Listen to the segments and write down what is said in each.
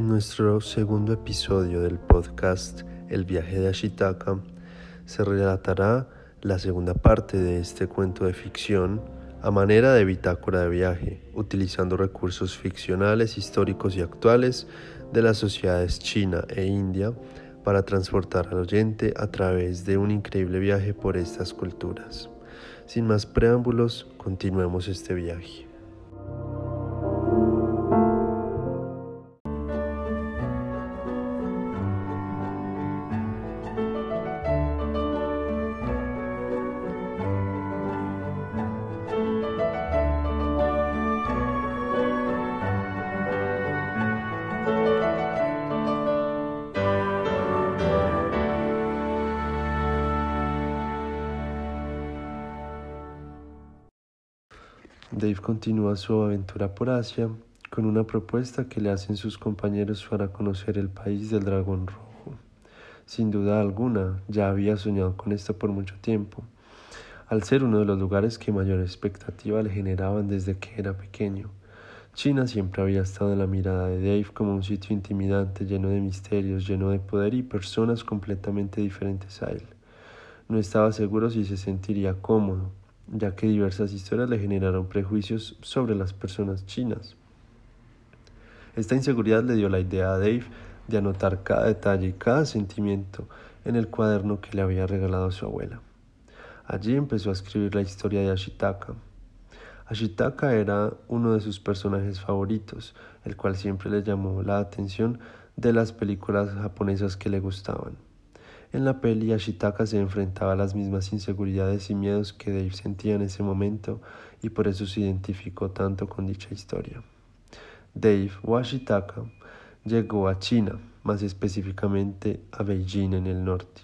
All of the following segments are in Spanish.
En nuestro segundo episodio del podcast El viaje de Ashitaka se relatará la segunda parte de este cuento de ficción a manera de bitácora de viaje, utilizando recursos ficcionales, históricos y actuales de las sociedades China e India para transportar al oyente a través de un increíble viaje por estas culturas. Sin más preámbulos, continuemos este viaje. Dave continúa su aventura por Asia con una propuesta que le hacen sus compañeros para conocer el país del dragón rojo. Sin duda alguna, ya había soñado con esto por mucho tiempo, al ser uno de los lugares que mayor expectativa le generaban desde que era pequeño. China siempre había estado en la mirada de Dave como un sitio intimidante, lleno de misterios, lleno de poder y personas completamente diferentes a él. No estaba seguro si se sentiría cómodo, ya que diversas historias le generaron prejuicios sobre las personas chinas. Esta inseguridad le dio la idea a Dave de anotar cada detalle y cada sentimiento en el cuaderno que le había regalado su abuela. Allí empezó a escribir la historia de Ashitaka. Ashitaka era uno de sus personajes favoritos, el cual siempre le llamó la atención de las películas japonesas que le gustaban. En la peli, Ashitaka se enfrentaba a las mismas inseguridades y miedos que Dave sentía en ese momento y por eso se identificó tanto con dicha historia. Dave o Ashitaka llegó a China, más específicamente a Beijing en el norte,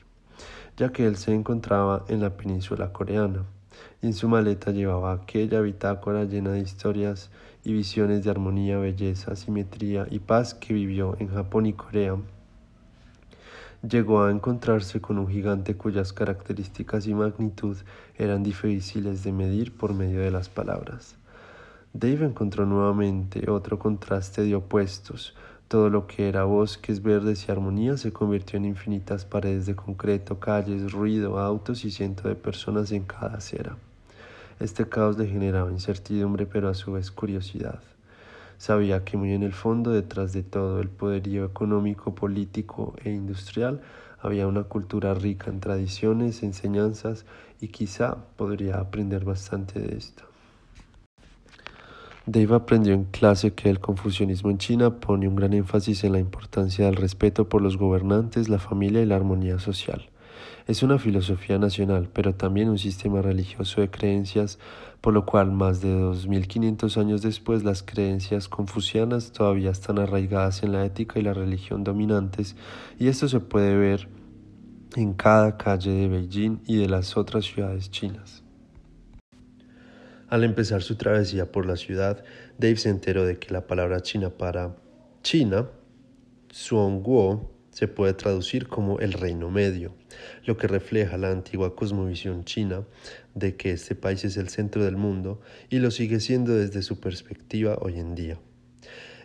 ya que él se encontraba en la península coreana. Y en su maleta llevaba aquella bitácora llena de historias y visiones de armonía, belleza, simetría y paz que vivió en Japón y Corea llegó a encontrarse con un gigante cuyas características y magnitud eran difíciles de medir por medio de las palabras. Dave encontró nuevamente otro contraste de opuestos. Todo lo que era bosques verdes y armonía se convirtió en infinitas paredes de concreto, calles, ruido, autos y cientos de personas en cada acera. Este caos le generaba incertidumbre pero a su vez curiosidad. Sabía que muy en el fondo, detrás de todo el poderío económico, político e industrial, había una cultura rica en tradiciones, enseñanzas y quizá podría aprender bastante de esto. Dave aprendió en clase que el confucianismo en China pone un gran énfasis en la importancia del respeto por los gobernantes, la familia y la armonía social. Es una filosofía nacional, pero también un sistema religioso de creencias, por lo cual más de 2500 años después las creencias confucianas todavía están arraigadas en la ética y la religión dominantes, y esto se puede ver en cada calle de Beijing y de las otras ciudades chinas. Al empezar su travesía por la ciudad, Dave se enteró de que la palabra china para China, Suongguo, se puede traducir como el reino medio, lo que refleja la antigua cosmovisión china de que este país es el centro del mundo y lo sigue siendo desde su perspectiva hoy en día.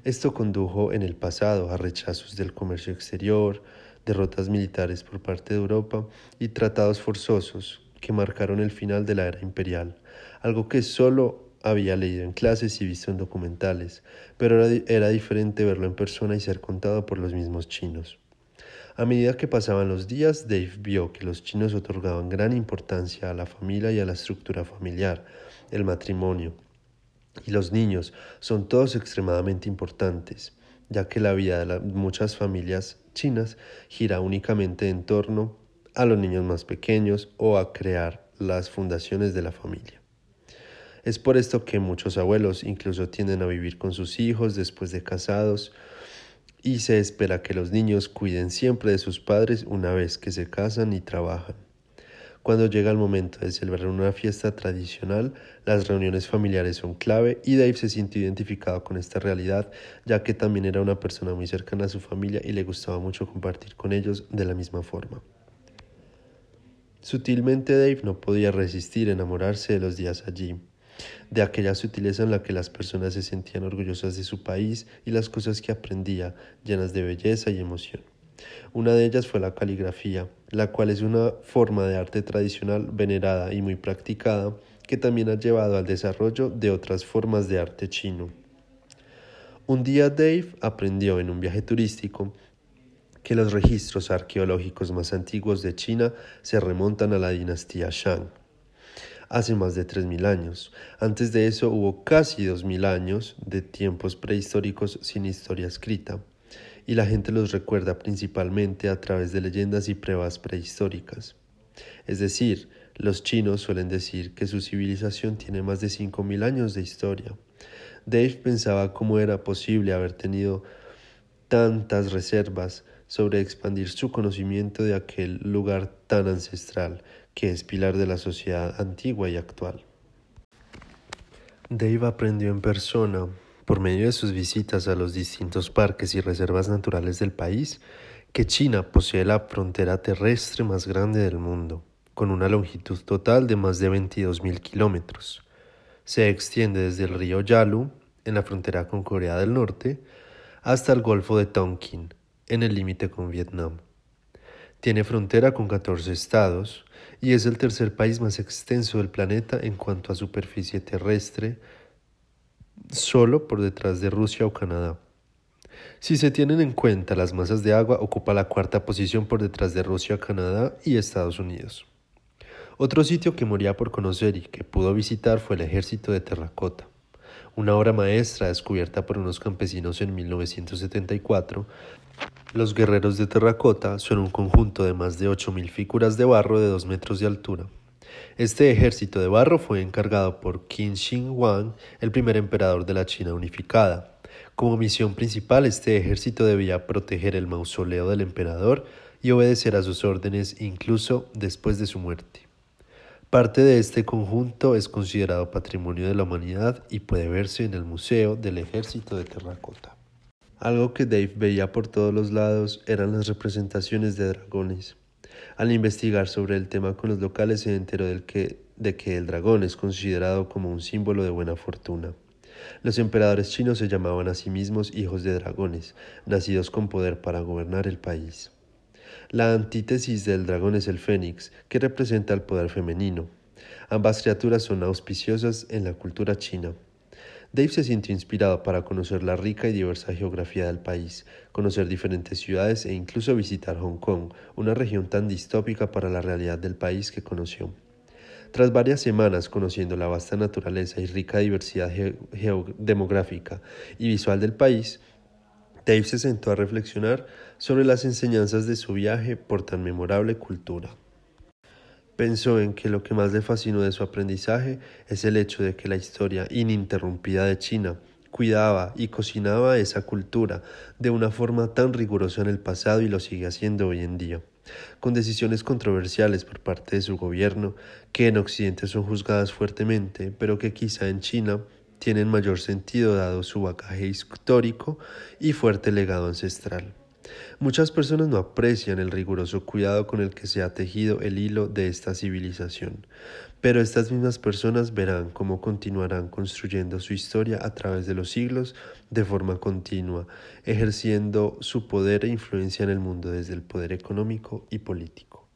Esto condujo en el pasado a rechazos del comercio exterior, derrotas militares por parte de Europa y tratados forzosos que marcaron el final de la era imperial, algo que solo había leído en clases y visto en documentales, pero era, era diferente verlo en persona y ser contado por los mismos chinos. A medida que pasaban los días, Dave vio que los chinos otorgaban gran importancia a la familia y a la estructura familiar, el matrimonio. Y los niños son todos extremadamente importantes, ya que la vida de muchas familias chinas gira únicamente en torno a los niños más pequeños o a crear las fundaciones de la familia. Es por esto que muchos abuelos incluso tienden a vivir con sus hijos después de casados y se espera que los niños cuiden siempre de sus padres una vez que se casan y trabajan. Cuando llega el momento de celebrar una fiesta tradicional, las reuniones familiares son clave y Dave se siente identificado con esta realidad, ya que también era una persona muy cercana a su familia y le gustaba mucho compartir con ellos de la misma forma. Sutilmente Dave no podía resistir enamorarse de los días allí. De aquella sutileza en la que las personas se sentían orgullosas de su país y las cosas que aprendía, llenas de belleza y emoción. Una de ellas fue la caligrafía, la cual es una forma de arte tradicional venerada y muy practicada que también ha llevado al desarrollo de otras formas de arte chino. Un día Dave aprendió en un viaje turístico que los registros arqueológicos más antiguos de China se remontan a la dinastía Shang, hace más de 3.000 años. Antes de eso hubo casi 2.000 años de tiempos prehistóricos sin historia escrita, y la gente los recuerda principalmente a través de leyendas y pruebas prehistóricas. Es decir, los chinos suelen decir que su civilización tiene más de 5.000 años de historia. Dave pensaba cómo era posible haber tenido tantas reservas sobre expandir su conocimiento de aquel lugar tan ancestral que es pilar de la sociedad antigua y actual. Dave aprendió en persona, por medio de sus visitas a los distintos parques y reservas naturales del país, que China posee la frontera terrestre más grande del mundo, con una longitud total de más de 22.000 kilómetros. Se extiende desde el río Yalu, en la frontera con Corea del Norte, hasta el Golfo de Tonkin, en el límite con Vietnam. Tiene frontera con 14 estados y es el tercer país más extenso del planeta en cuanto a superficie terrestre, solo por detrás de Rusia o Canadá. Si se tienen en cuenta las masas de agua, ocupa la cuarta posición por detrás de Rusia, Canadá y Estados Unidos. Otro sitio que moría por conocer y que pudo visitar fue el ejército de terracota una obra maestra descubierta por unos campesinos en 1974, los guerreros de terracota son un conjunto de más de 8.000 figuras de barro de 2 metros de altura. Este ejército de barro fue encargado por Qin Shi Huang, el primer emperador de la China unificada. Como misión principal, este ejército debía proteger el mausoleo del emperador y obedecer a sus órdenes incluso después de su muerte. Parte de este conjunto es considerado Patrimonio de la Humanidad y puede verse en el Museo del Ejército de Terracota. Algo que Dave veía por todos los lados eran las representaciones de dragones. Al investigar sobre el tema con los locales se enteró que, de que el dragón es considerado como un símbolo de buena fortuna. Los emperadores chinos se llamaban a sí mismos hijos de dragones, nacidos con poder para gobernar el país. La antítesis del dragón es el fénix, que representa el poder femenino. Ambas criaturas son auspiciosas en la cultura china. Dave se sintió inspirado para conocer la rica y diversa geografía del país, conocer diferentes ciudades e incluso visitar Hong Kong, una región tan distópica para la realidad del país que conoció. Tras varias semanas conociendo la vasta naturaleza y rica diversidad demográfica y visual del país, Dave se sentó a reflexionar sobre las enseñanzas de su viaje por tan memorable cultura. Pensó en que lo que más le fascinó de su aprendizaje es el hecho de que la historia ininterrumpida de China cuidaba y cocinaba esa cultura de una forma tan rigurosa en el pasado y lo sigue haciendo hoy en día, con decisiones controversiales por parte de su gobierno que en Occidente son juzgadas fuertemente, pero que quizá en China tienen mayor sentido dado su bagaje histórico y fuerte legado ancestral. Muchas personas no aprecian el riguroso cuidado con el que se ha tejido el hilo de esta civilización, pero estas mismas personas verán cómo continuarán construyendo su historia a través de los siglos de forma continua, ejerciendo su poder e influencia en el mundo desde el poder económico y político.